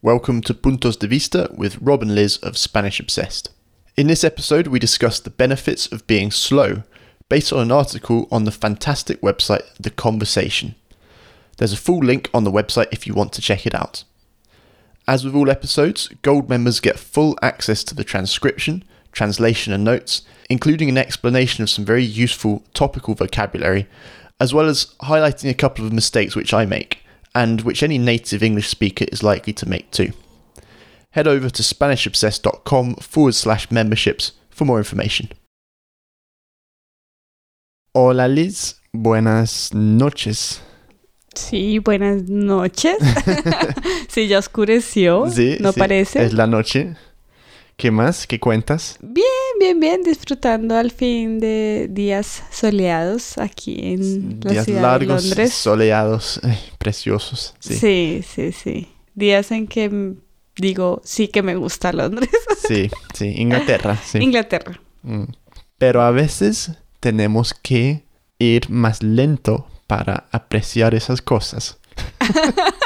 Welcome to Puntos de Vista with Rob and Liz of Spanish Obsessed. In this episode, we discuss the benefits of being slow, based on an article on the fantastic website The Conversation. There's a full link on the website if you want to check it out. As with all episodes, Gold members get full access to the transcription, translation, and notes, including an explanation of some very useful topical vocabulary, as well as highlighting a couple of mistakes which I make and which any native English speaker is likely to make too. Head over to SpanishObsessed.com forward slash memberships for more information. Hola Liz, buenas noches. Sí, buenas noches. sí, ya oscureció, Sí, ¿no sí, parece? Es la noche. ¿Qué más? ¿Qué cuentas? Bien, bien, bien, disfrutando al fin de días soleados aquí en la Días ciudad largos, de Londres. soleados, preciosos. Sí. sí, sí, sí. Días en que digo, sí que me gusta Londres. sí, sí, Inglaterra, sí. Inglaterra. Mm. Pero a veces tenemos que ir más lento para apreciar esas cosas.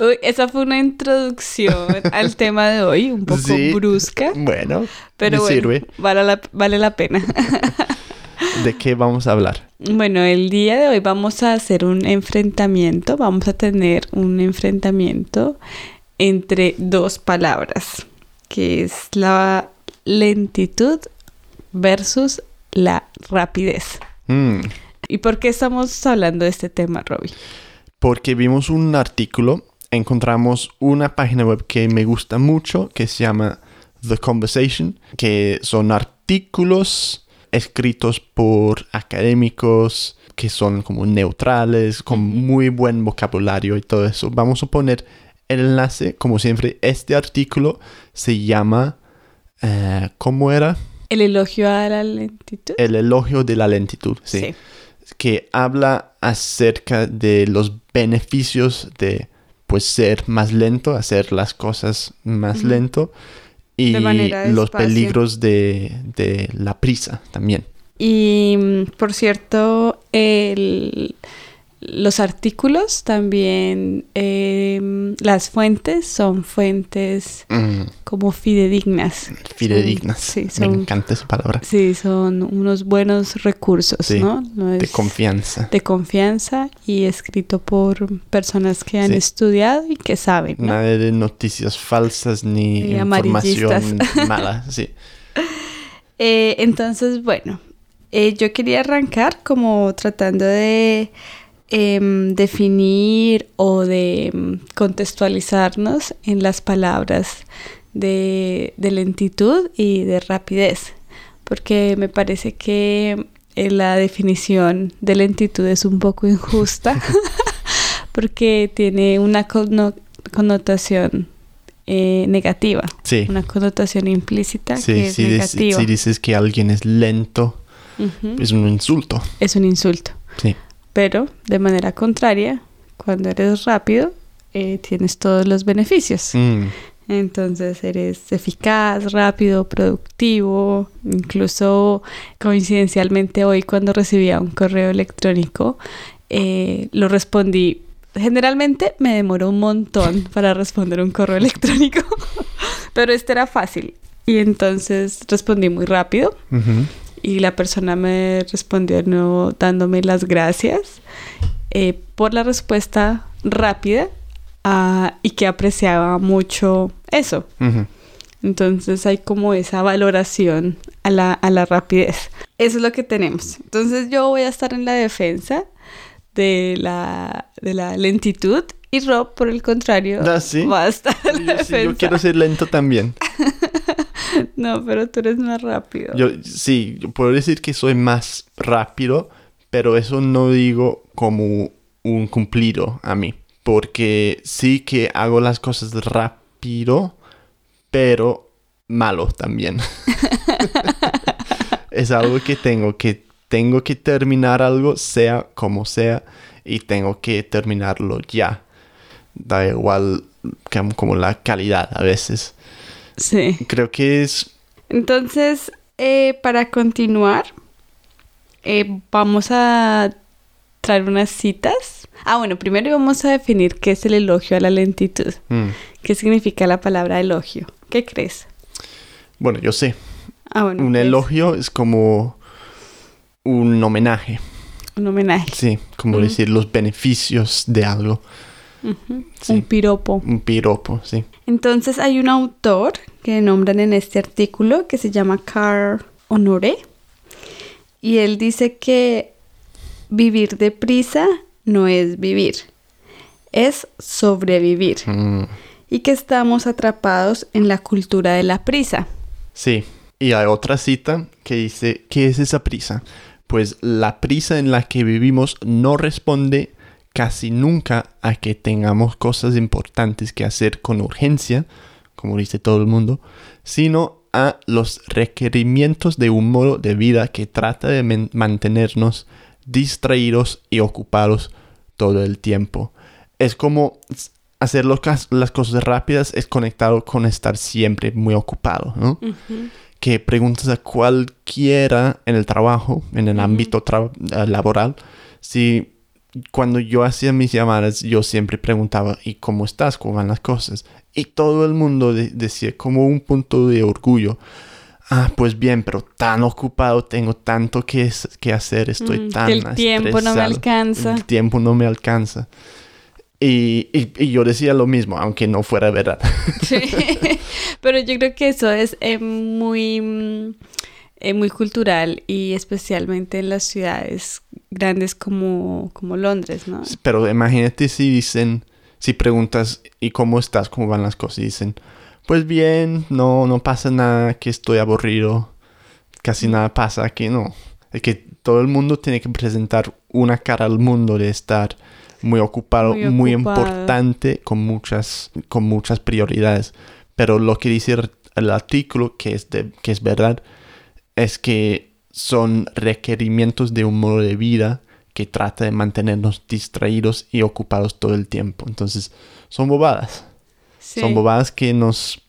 Uy, esa fue una introducción al tema de hoy, un poco Sí. brusca, Bueno, pero me bueno, sirve. vale la, vale la pena. ¿De qué vamos a hablar? Bueno, el día de hoy vamos a hacer un enfrentamiento, vamos a tener un enfrentamiento entre dos palabras, que es la lentitud versus la rapidez. Mm, ¿Y por qué estamos hablando de este tema, Robbie? Porque vimos un artículo, encontramos una página web que me gusta mucho, que se llama The Conversation, que son artículos escritos por académicos que son como neutrales, con muy buen vocabulario y todo eso. Vamos a poner el enlace, como siempre, este artículo se llama, eh, ¿cómo era? El elogio a la lentitud. El elogio de la lentitud, sí. Que habla acerca de los beneficios de pues ser más lento, hacer las cosas más lento y De los peligros de, de la prisa también. Y mm, por cierto, el- los artículos también, em, las fuentes son fuentes Mm, como fidedignas. fidedignas. Son- Me encanta esa palabra. sí, son unos buenos recursos, Sí, ¿no? No De confianza. de confianza y escrito por personas que han Sí. estudiado y que saben, ¿no? Nada de noticias falsas ni información mala. Sí. Eh, entonces, bueno, eh, yo quería arrancar como tratando de em, definir o de em, contextualizarnos en las palabras de, de lentitud y de rapidez, porque me parece que eh, la definición de lentitud es un poco injusta, porque tiene una conno- connotación eh, negativa, Sí. una connotación implícita Sí, que es si, dices- negativa. si dices que alguien es lento, es un insulto. Es un insulto. Sí. Pero de manera contraria, cuando eres rápido, eh, tienes todos los beneficios. Mm, Entonces eres eficaz, rápido, productivo. Incluso coincidencialmente hoy cuando recibía un correo electrónico, eh, lo respondí. Generalmente me demoró un montón para responder un correo electrónico, pero este era fácil. Y entonces respondí muy rápido ujú. Y la persona me respondió nuevo dándome las gracias eh, por la respuesta rápida ah, y que apreciaba mucho eso. Ujú. Entonces hay como esa valoración a la, a la rapidez. Eso es lo que tenemos. Entonces yo voy a estar en la defensa de la, de la lentitud y Rob, por el contrario, Ah, ¿sí? va a estar en la Yo, sí, defensa. yo quiero ser lento también. No, pero tú eres más rápido. Yo sí, yo puedo decir que soy más rápido, pero eso no digo como un cumplido a mí, porque sí que hago las cosas rápido, pero malo también. es algo que tengo que tengo que terminar algo sea como sea y tengo que terminarlo ya. Da igual como, la calidad a veces. Sí. Creo que es Entonces, eh, para continuar, eh, vamos a traer unas citas Ah, bueno, primero vamos a definir qué es el elogio a la lentitud. Mm. ¿Qué significa la palabra elogio? ¿Qué crees? Bueno, yo sé. Ah, bueno. Un elogio es como un homenaje. Un homenaje. Sí, como decir los beneficios de algo. Sí. Un piropo. Un piropo, sí. Entonces hay un autor que nombran en este artículo que se llama Carl Honoré y él dice que vivir deprisa no es vivir, es sobrevivir Mm, y que estamos atrapados en la cultura de la prisa. Sí. Y hay otra cita que dice, ¿qué es esa prisa? Pues la prisa en la que vivimos no responde casi nunca a que tengamos cosas importantes que hacer con urgencia, como dice todo el mundo, sino a los requerimientos de un modo de vida que trata de mantenernos distraídos y ocupados todo el tiempo. Es como hacer las cosas rápidas es conectado con estar siempre muy ocupado, ¿no? que preguntas a cualquiera en el trabajo, en el ámbito laboral, si cuando yo hacía mis llamadas, yo siempre preguntaba, ¿y cómo estás? ¿Cómo van las cosas? Y todo el mundo de- decía como un punto de orgullo, ah, pues bien, pero tan ocupado, tengo tanto que, que hacer, estoy Mm, tan que el tiempo no me alcanza. El tiempo no me alcanza. Y, y- y yo decía lo mismo, aunque no fuera verdad. Sí. Pero yo creo que eso es eh, muy, mm, eh, muy cultural y especialmente en las ciudades grandes como, como Londres, ¿no? Pero imagínate si dicen, si preguntas, ¿y cómo estás? ¿Cómo van las cosas? Y dicen, pues bien, no, no pasa nada, que estoy aburrido, casi nada pasa aquí, no. Es que todo el mundo tiene que presentar una cara al mundo de estar muy ocupado, Muy muy, ocupado. importante, con muchas, con muchas prioridades. Pero lo que dice el- el artículo, que es, de, que es verdad, es que son requerimientos de un modo de vida que trata de mantenernos distraídos y ocupados todo el tiempo. Entonces, son bobadas. Sí. Son bobadas que nos,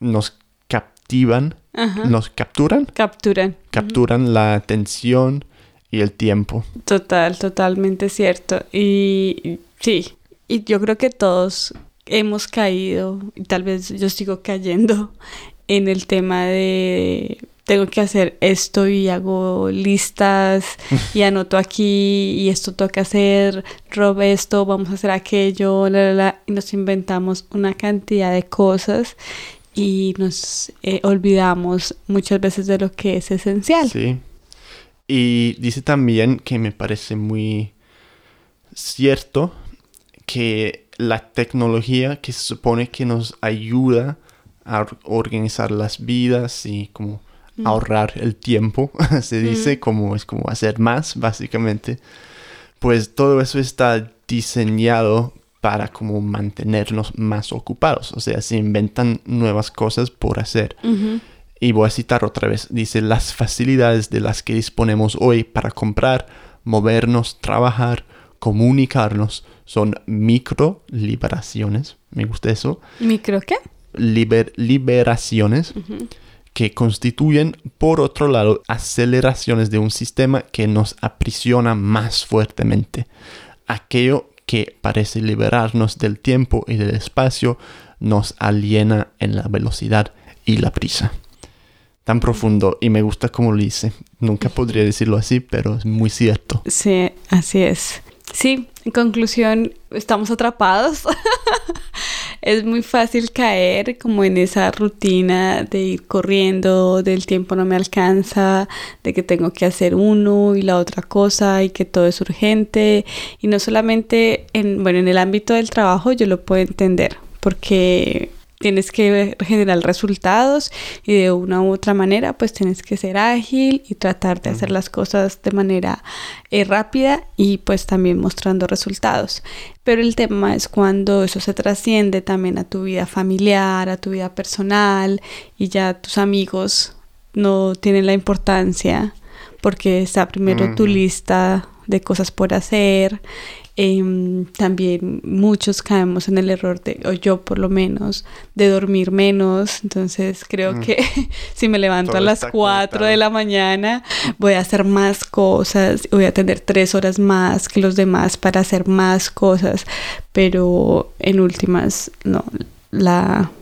nos captivan, Ajá. nos capturan, Capturan. capturan la atención y el tiempo. Total, totalmente cierto. Y sí, y yo creo que todos hemos caído, y tal vez yo sigo cayendo en el tema de tengo que hacer esto y hago listas y anoto aquí y esto toca hacer, Rob esto, vamos a hacer aquello, la, la, la, y nos inventamos una cantidad de cosas y nos eh, olvidamos muchas veces de lo que es esencial. Sí. Y dice también que me parece muy cierto que la tecnología que se supone que nos ayuda a or- organizar las vidas y como Mm. ahorrar el tiempo, se dice Mm. como es como hacer más básicamente, pues todo eso está diseñado para como mantenernos más ocupados, o sea, se inventan nuevas cosas por hacer. Y voy a citar otra vez. Dice, las facilidades de las que disponemos hoy para comprar, movernos, trabajar, comunicarnos son micro liberaciones. Me gusta eso. ¿Micro qué? Liber- liberaciones Ujú. Que constituyen, por otro lado, aceleraciones de un sistema que nos aprisiona más fuertemente. Aquello que parece liberarnos del tiempo y del espacio nos aliena en la velocidad y la prisa. Tan profundo y me gusta como lo dice. Nunca podría decirlo así, pero es muy cierto. Sí, así es. Sí, en conclusión, estamos atrapados. es muy fácil caer como en esa rutina de ir corriendo, del tiempo no me alcanza, de que tengo que hacer uno y la otra cosa y que todo es urgente. Y no solamente en, bueno, en el ámbito del trabajo yo lo puedo entender porque tienes que generar resultados y de una u otra manera pues tienes que ser ágil y tratar de hacer las cosas de manera eh, rápida y pues también mostrando resultados. Pero el tema es cuando eso se trasciende también a tu vida familiar, a tu vida personal y ya tus amigos no tienen la importancia porque está primero tu lista de cosas por hacer Em, también muchos caemos en el error de, o yo por lo menos, de dormir menos. Entonces creo Mm. que si me levanto Todo a las está 4 de la mañana, voy a hacer más cosas, voy a tener tres horas más que los demás para hacer más cosas. Pero en últimas, no, la,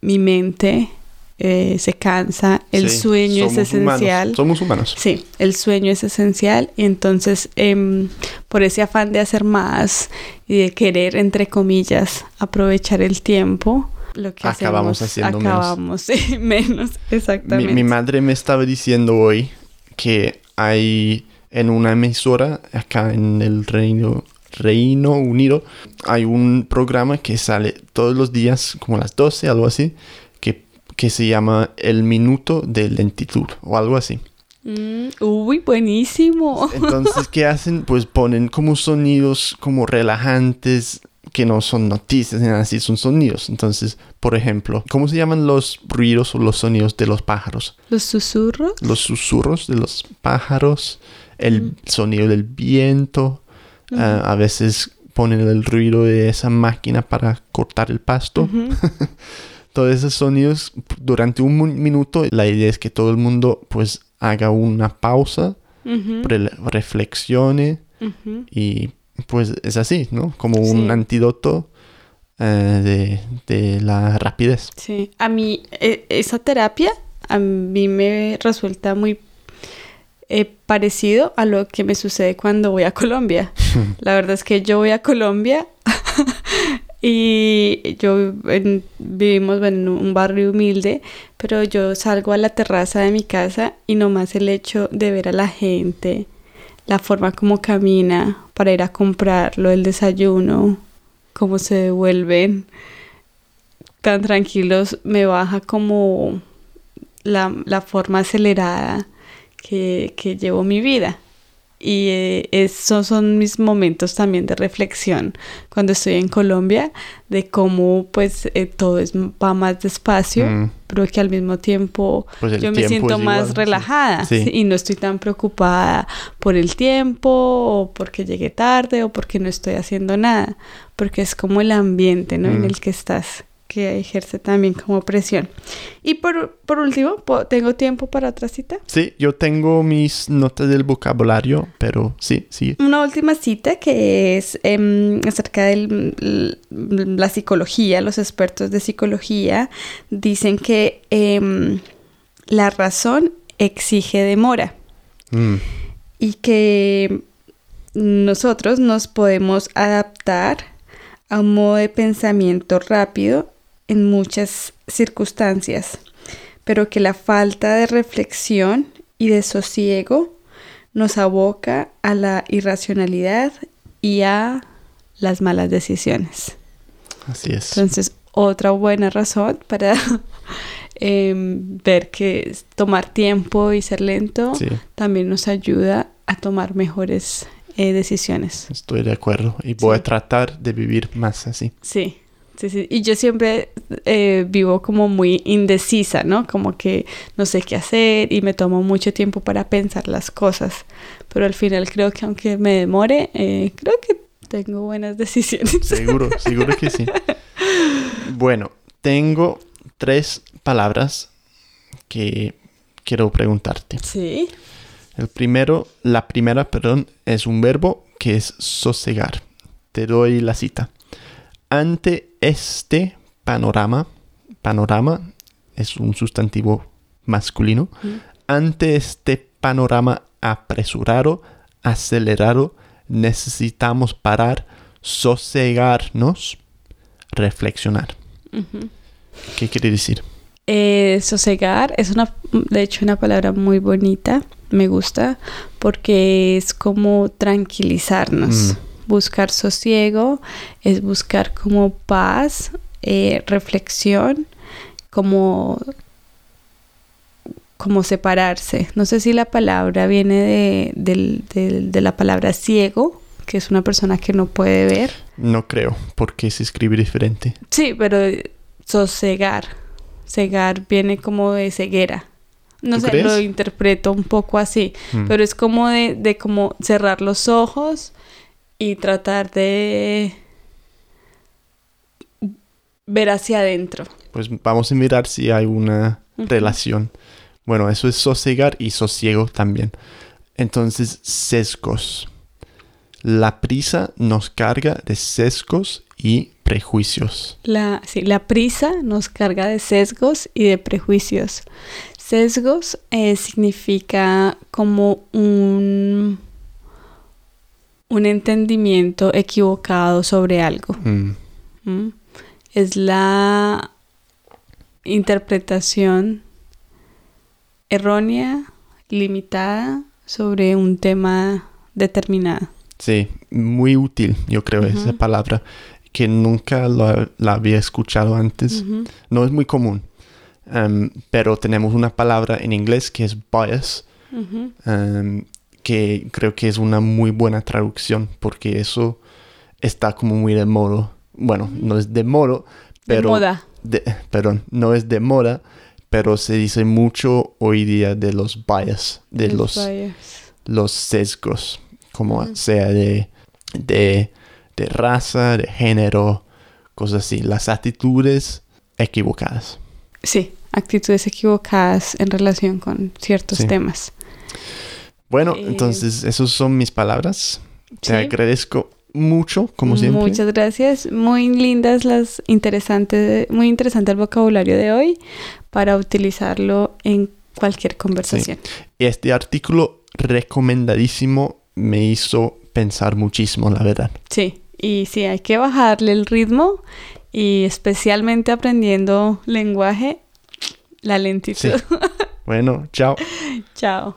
mi mente eh, se cansa, el Sí, sueño es humanos, esencial. Somos humanos. Sí, el sueño es esencial y entonces em, por ese afán de hacer más y de querer, entre comillas, aprovechar el tiempo, lo que Acabamos hacemos, haciendo menos. acabamos, sí, menos, Mi, exactamente. mi madre me estaba diciendo hoy que hay en una emisora acá en el Reino, Reino Unido, hay un programa que sale todos los días, como a las 12, algo así, que, se llama El Minuto de Lentitud o algo así. Mm, uy, buenísimo. Entonces, ¿qué hacen? Pues ponen como sonidos como relajantes, que no son noticias ni nada así, son sonidos. Entonces, por ejemplo, ¿cómo se llaman los ruidos o los sonidos de los pájaros? Los susurros. Los susurros de los pájaros, el sonido del viento. ah, a veces ponen el ruido de esa máquina para cortar el pasto. Todos esos sonidos durante un minuto. La idea es que todo el mundo pues haga una pausa, reflexione y pues es así, ¿no? Como un antídoto eh, de, de la rapidez. Sí, a mí e- esa terapia a mí me resulta muy eh, parecido a lo que me sucede cuando voy a Colombia. La verdad es que yo voy a Colombia y yo vivimos en un barrio humilde, pero yo salgo a la terraza de mi casa y nomás el hecho de ver a la gente, la forma como camina para ir a comprarlo, el desayuno, cómo se devuelven tan tranquilos, me baja como la, la forma acelerada que, que llevo mi vida. Y eh, esos son mis momentos también de reflexión cuando estoy en Colombia, de cómo pues eh, todo es, va más despacio, Mm. pero que al mismo tiempo Pues yo me siento más igual, relajada Sí. sí, y no estoy tan preocupada por el tiempo o porque llegué tarde o porque no estoy haciendo nada, porque es como el ambiente ¿no? en Mm. el que estás que ejerce también como presión. Y por, por último, ¿tengo tiempo para otra cita? Sí, yo tengo mis notas del vocabulario, pero sí, sí. Una última cita que es em, acerca de la psicología. Los expertos de psicología dicen que em, la razón exige demora Mm, y que nosotros nos podemos adaptar a un modo de pensamiento rápido en muchas circunstancias, pero que la falta de reflexión y de sosiego nos aboca a la irracionalidad y a las malas decisiones. así es. Entonces, otra buena razón para em, ver que tomar tiempo y ser lento Sí, también nos ayuda a tomar mejores eh, decisiones. estoy de acuerdo. Y voy Sí. a tratar de vivir más así. Sí, sí, sí. Y yo siempre eh, vivo como muy indecisa, ¿no? Como que no sé qué hacer y me tomo mucho tiempo para pensar las cosas. Pero al final creo que aunque me demore, eh, creo que tengo buenas decisiones. Seguro, seguro que sí. Bueno, tengo tres palabras que quiero preguntarte. Sí. El primero, la primera, perdón, es un verbo que es sosegar. Te doy la cita. Ante este panorama, panorama es un sustantivo masculino, Mm. ante este panorama apresurado, acelerado, necesitamos parar, sosegarnos, reflexionar. ¿Qué quiere decir? Eh, sosegar es una, de hecho, una palabra muy bonita. Me gusta porque es como tranquilizarnos. Mm. Buscar sosiego es buscar como paz, eh, reflexión, como como separarse. No sé si la palabra viene de, de la palabra ciego, que es una persona que no puede ver. No creo, porque se escribe diferente. Sí, pero sosegar. Cegar viene como de ceguera. No ¿Tú sé, crees? lo interpreto un poco así. Mm. Pero es como de, de como cerrar los ojos y tratar de ver hacia adentro. Pues vamos a mirar si hay una relación. Bueno, eso es sosegar y sosiego también. Entonces, sesgos. La prisa nos carga de sesgos y prejuicios. La, sí, la prisa nos carga de sesgos y de prejuicios. Sesgos eh, significa como un, un entendimiento equivocado sobre algo. Mm, ¿m? Es la interpretación errónea, limitada sobre un tema determinado. Sí, muy útil, yo creo, esa palabra, que nunca lo- la había escuchado antes. No es muy común, em, pero tenemos una palabra en inglés que es bias, que creo que es una muy buena traducción, porque eso está como muy de modo. Bueno, no es de modo, De pero... moda. de- perdón, no es de moda, pero se dice mucho hoy día de los bias, de los, bias. los sesgos, como sea de, de, de raza, de género, cosas así, las actitudes equivocadas. Sí, actitudes equivocadas en relación con ciertos Sí. temas. Bueno, Eh, entonces esas son mis palabras. Te Sí. agradezco mucho, como siempre. Muchas gracias. Muy lindas las interesantes, muy interesante el vocabulario de hoy para utilizarlo en cualquier conversación. Este artículo recomendadísimo me hizo pensar muchísimo, la verdad. Sí, y sí, hay que bajarle el ritmo y especialmente aprendiendo lenguaje, la lentitud. Bueno, chao. Chao.